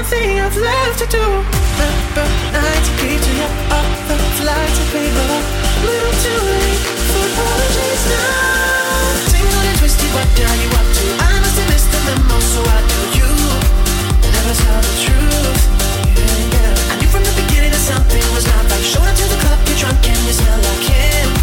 One thing I've left to do. Remember nights to keep to you up the flights and paper. Little too late for apologies now. Tangled and twisted, what are you up to? I must have missed the memo, so I do you. Never tell the truth Yeah, yeah. I knew from the beginning that something was not right. Showed up to the club, you're drunk and you smell like him.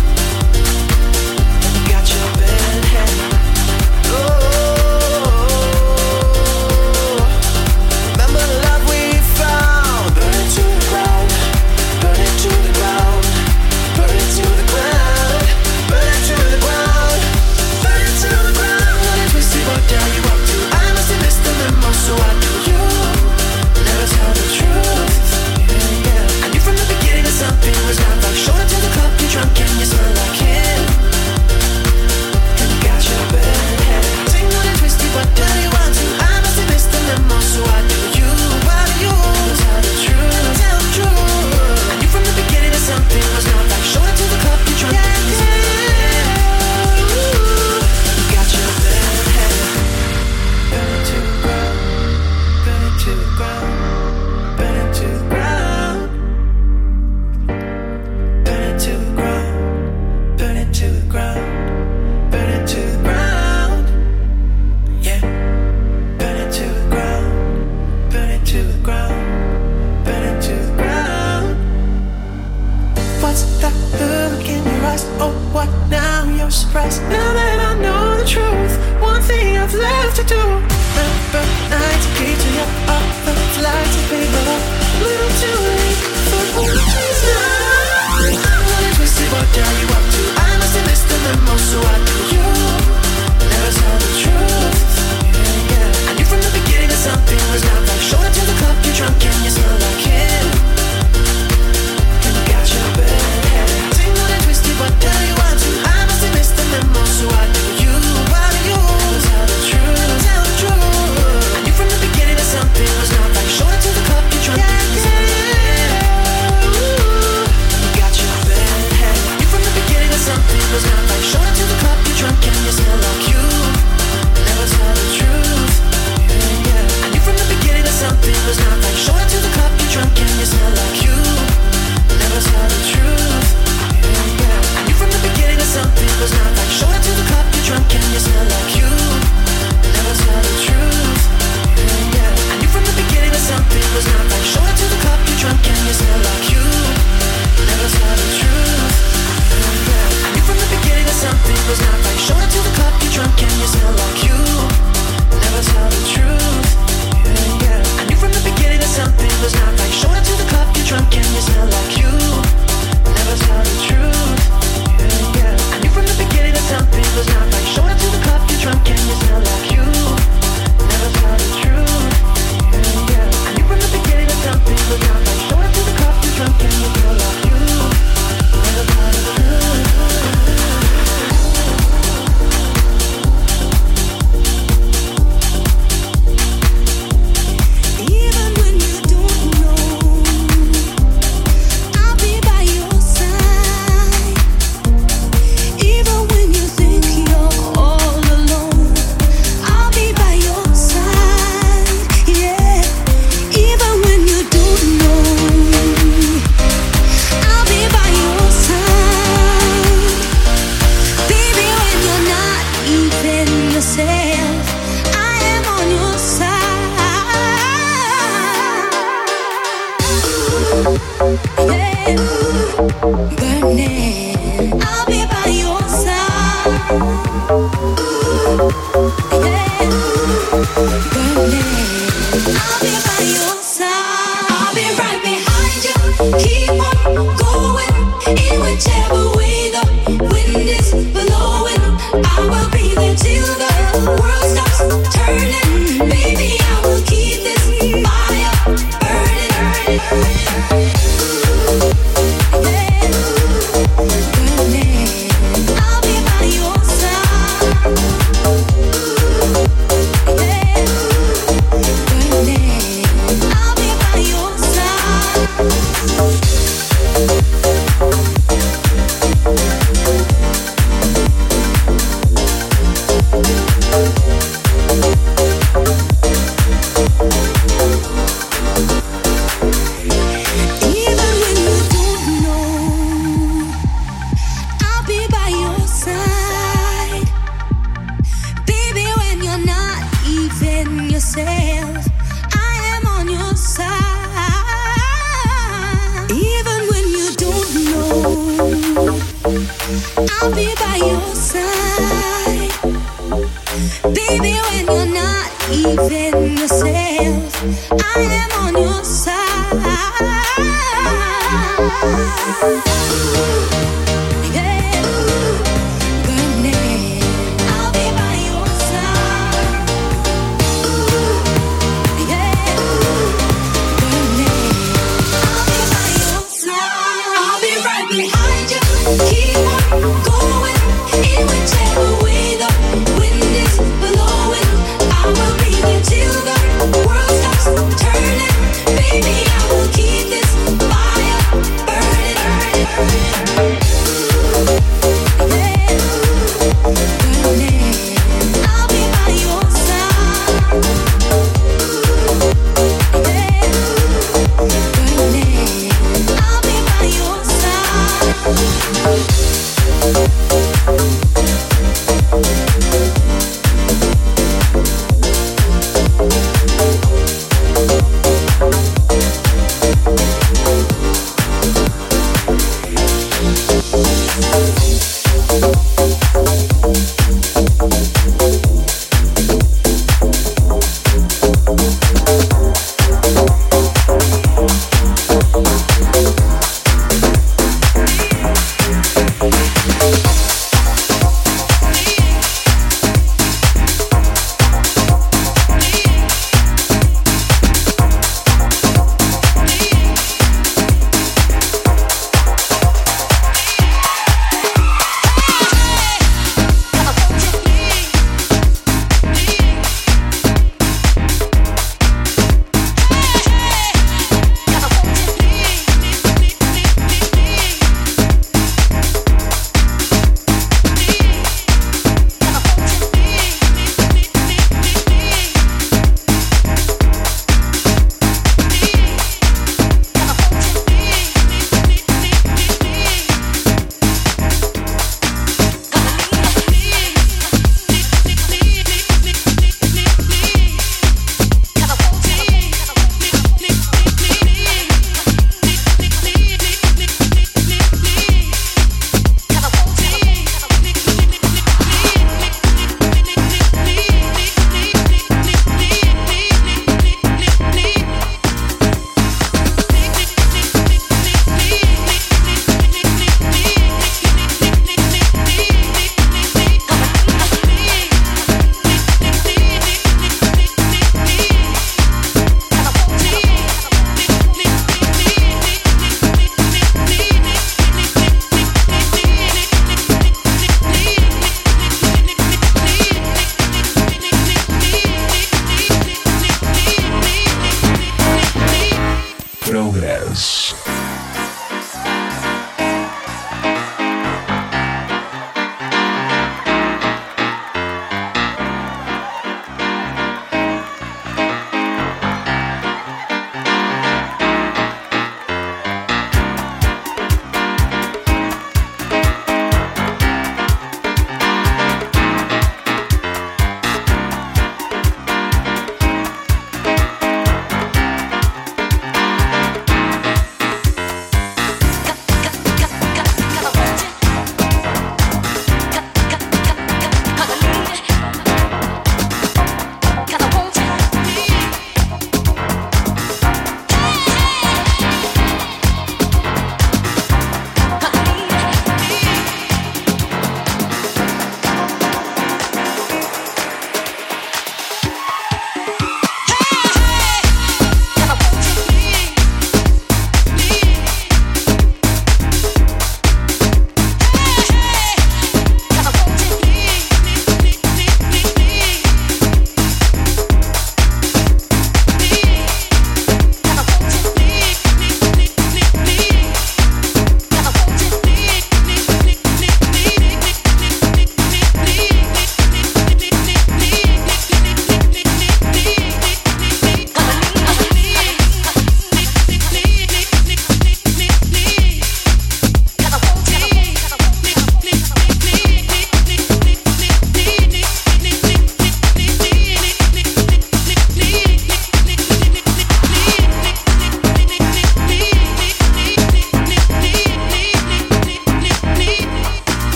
Living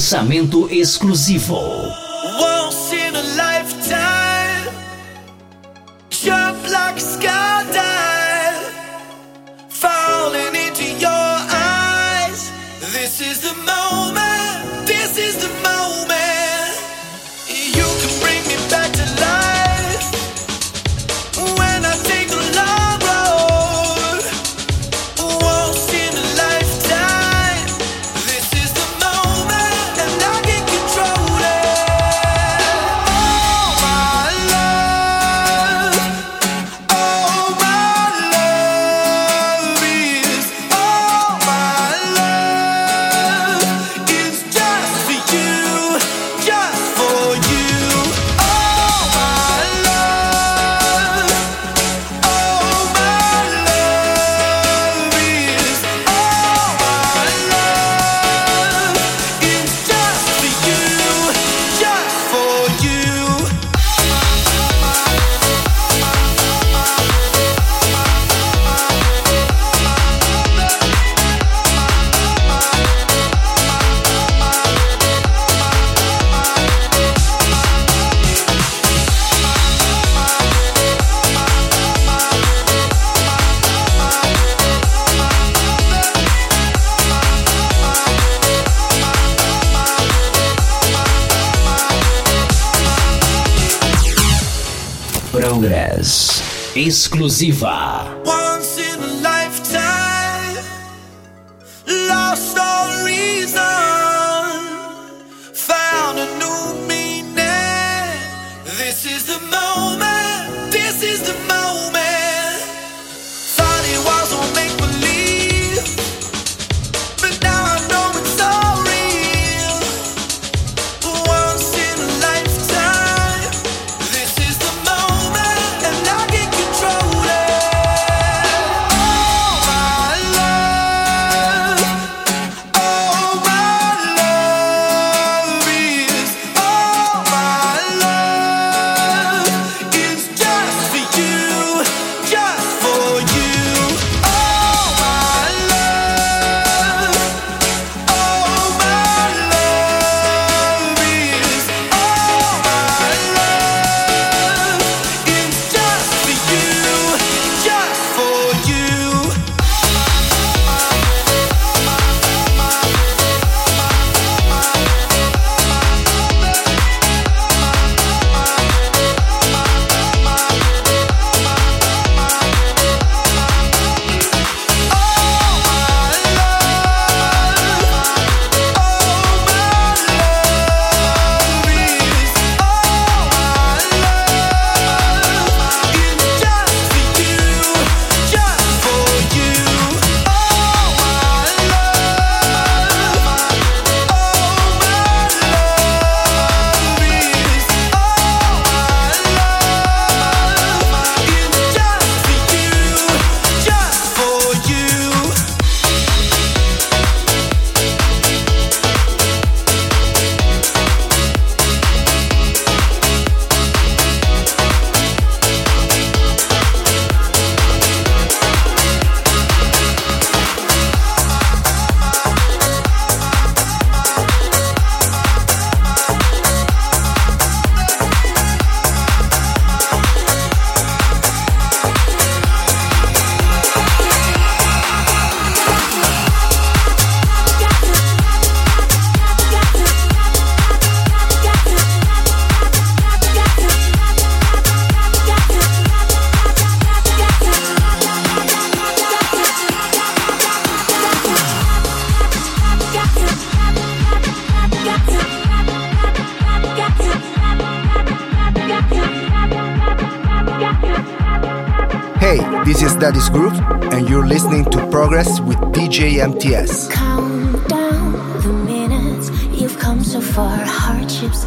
Lançamento exclusivo. Congress. Exclusiva. Once in a lifetime. Lost Count down the minutes, you've come so far, hardships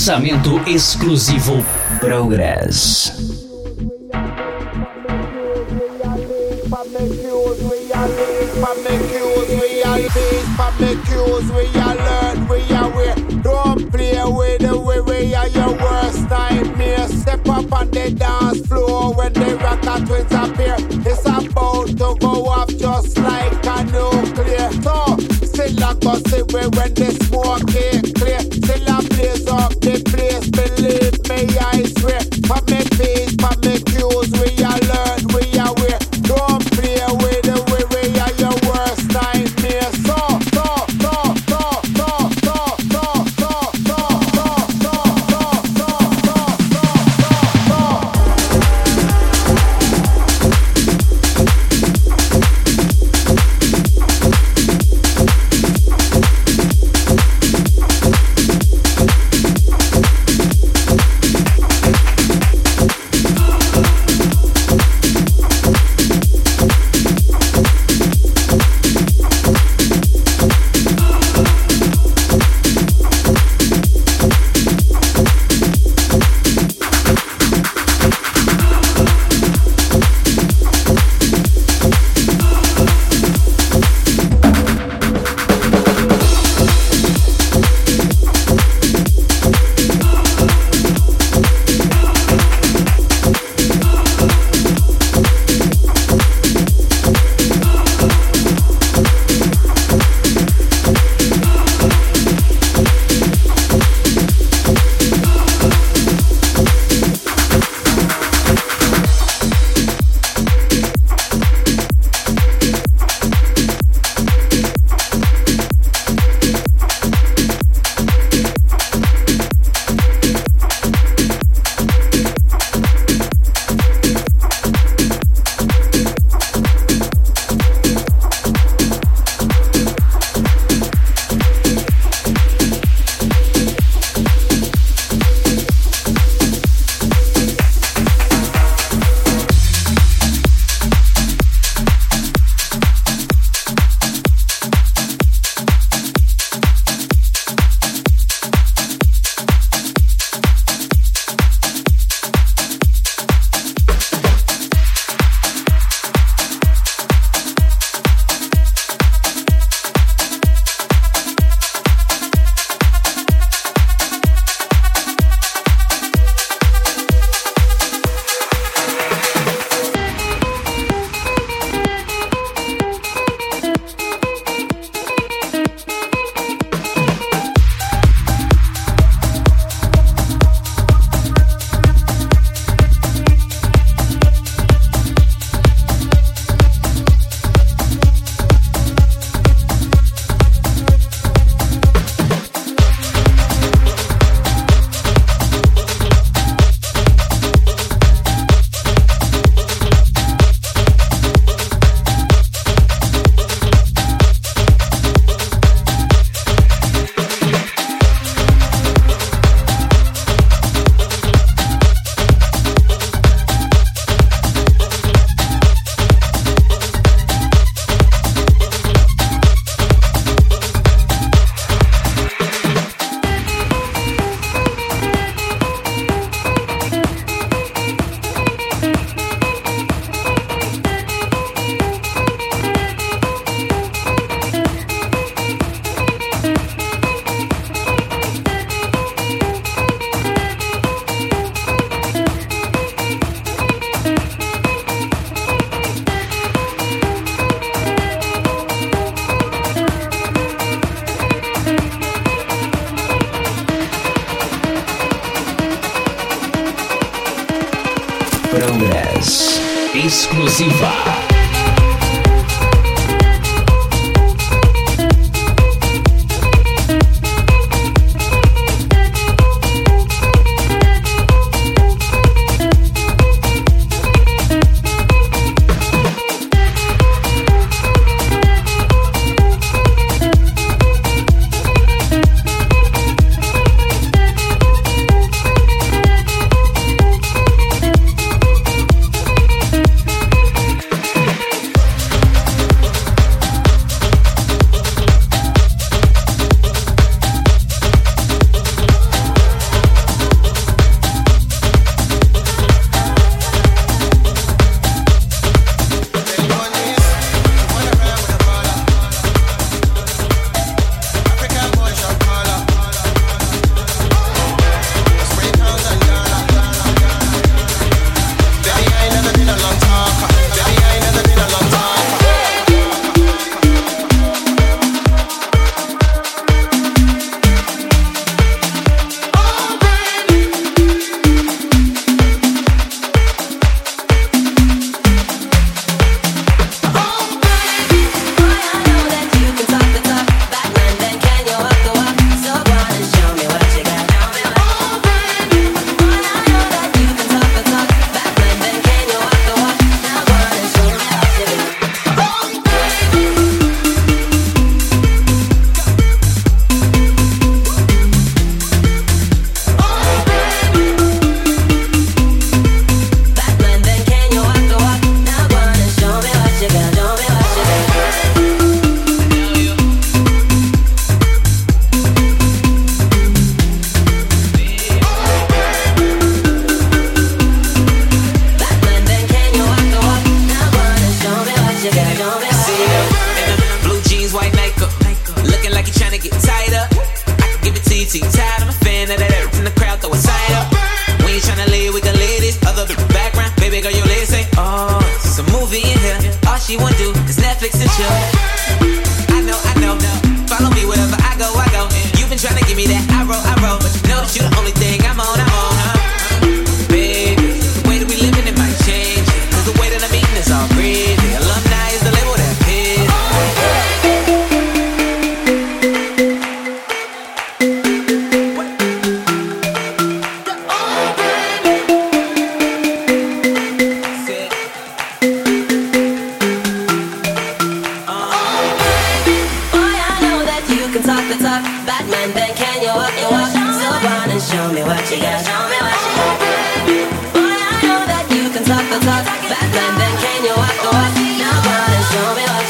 Lançamento exclusivo Progress. Up on the dance floor when the rocker twins appear. It's about to go off just like a nuclear. So, still when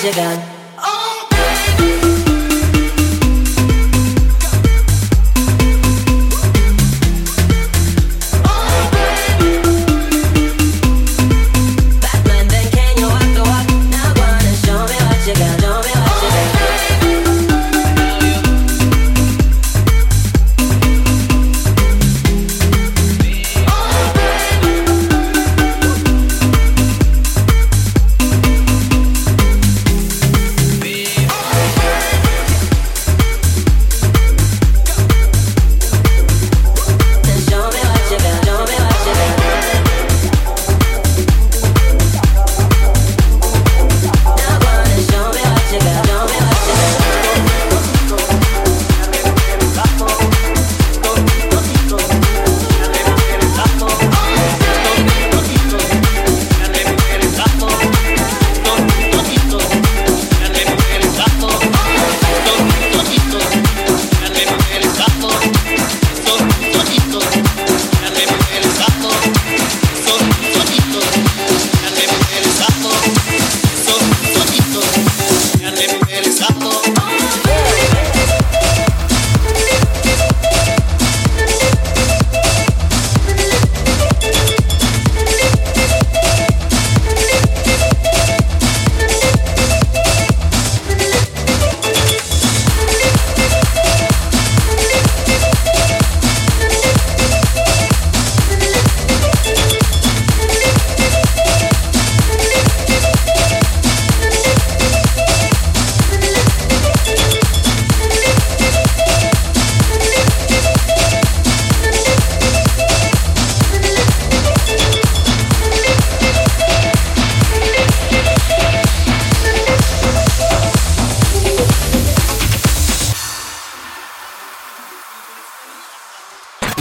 you got.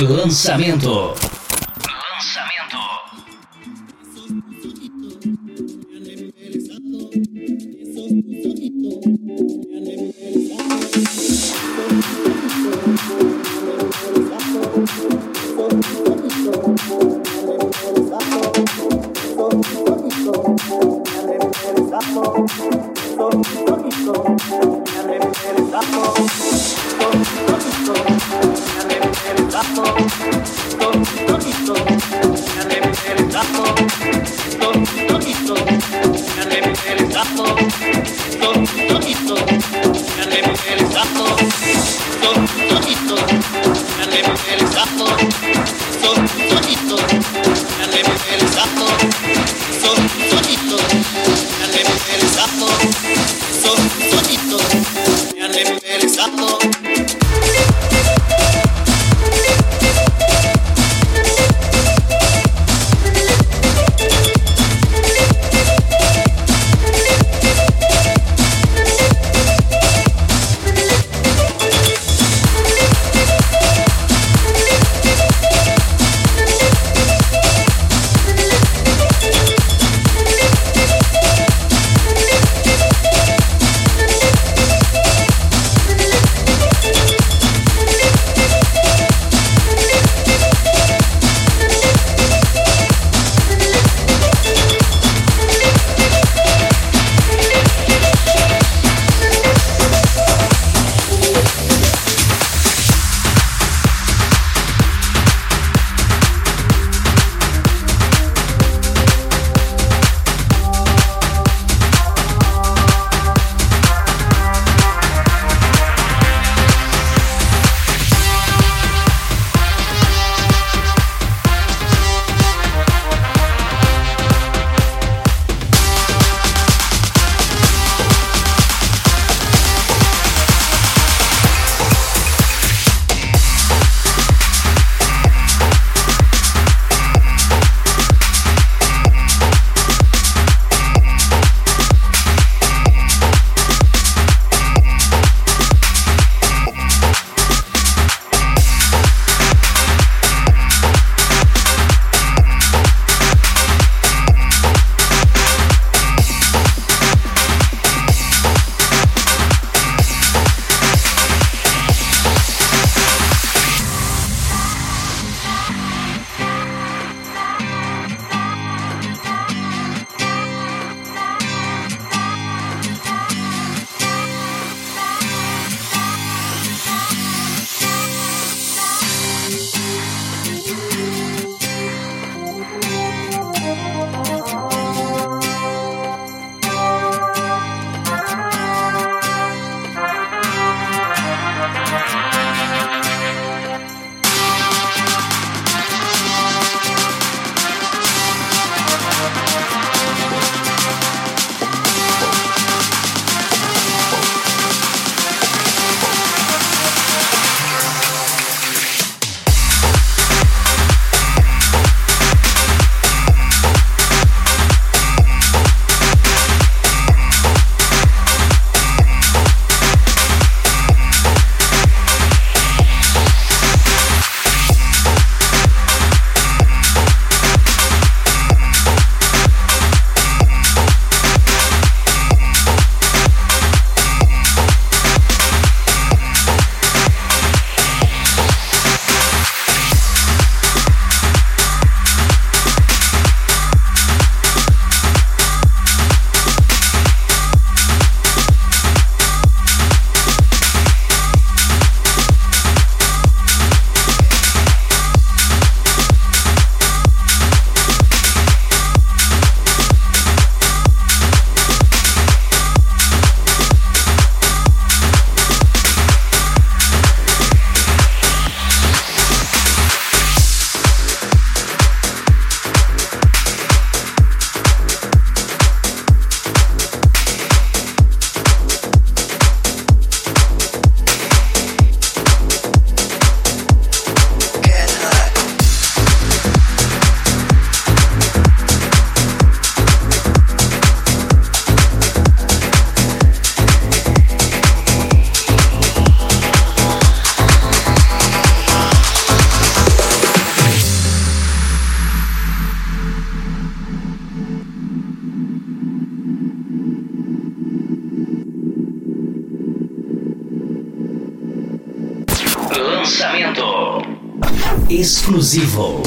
Lançamento. Exclusivo.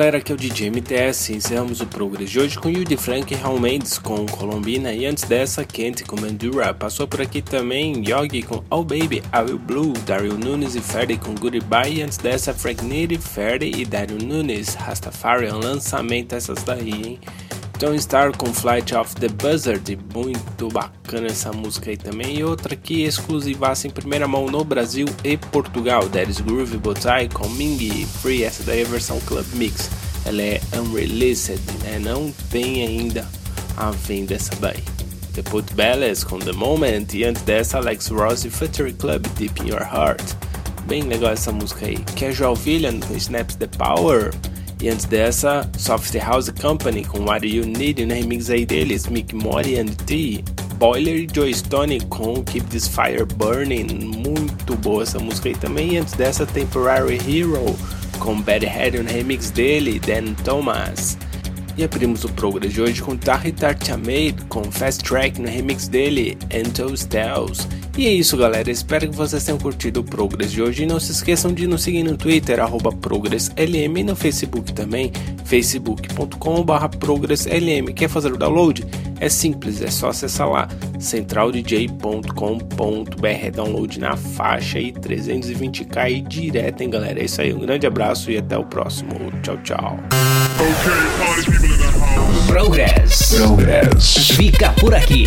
Galera, aqui é o DJ MTS. Encerramos o Progress de hoje com Yudi Frank e Raul Mendes com Colombina e antes dessa Kent com Mandura. Passou por aqui também Yogi com Oh Baby, I Will Blue, Daryl Nunes e Ferdy com Goodbye e antes dessa Frank Nitty, Ferdy e Daryl Nunes, Rastafarian, lançamento essas daí, hein? Don't Star com Flight of the Buzzard, muito bacana essa música aí também. E outra aqui exclusivaça em primeira mão no Brasil e Portugal, Daddy's Groove Botai com Ming Free, essa daí é a versão Club Mix. Ela é unreleased, né? Não tem ainda a venda essa daí. The Put Balance com The Moment e antes dessa Alex Ross e Club Deep in Your Heart. Bem legal essa música aí. Casual Villain com Snaps the Power. E antes dessa, Soft House Company com What You Need no remix aí deles, Mick Mori and T. Boiler e Joe Stone com Keep This Fire Burning, muito boa essa música aí também. E antes dessa, Temporary Hero com Bad Head no remix dele, Dan Thomas. E abrimos o programa de hoje com Tarry Tartamade com Fast Track no remix dele, Entos Tales. E é isso galera, espero que vocês tenham curtido o Progress de hoje e não se esqueçam de nos seguir no Twitter, arroba ProgressLM e no Facebook também, facebook.com.br ProgressLM. Quer fazer o download? É simples, é só acessar lá, centraldj.com.br, download na faixa e 320k e direto, hein galera? É isso aí, um grande abraço e até o próximo. Tchau, tchau. Progress. Progress. Fica por aqui.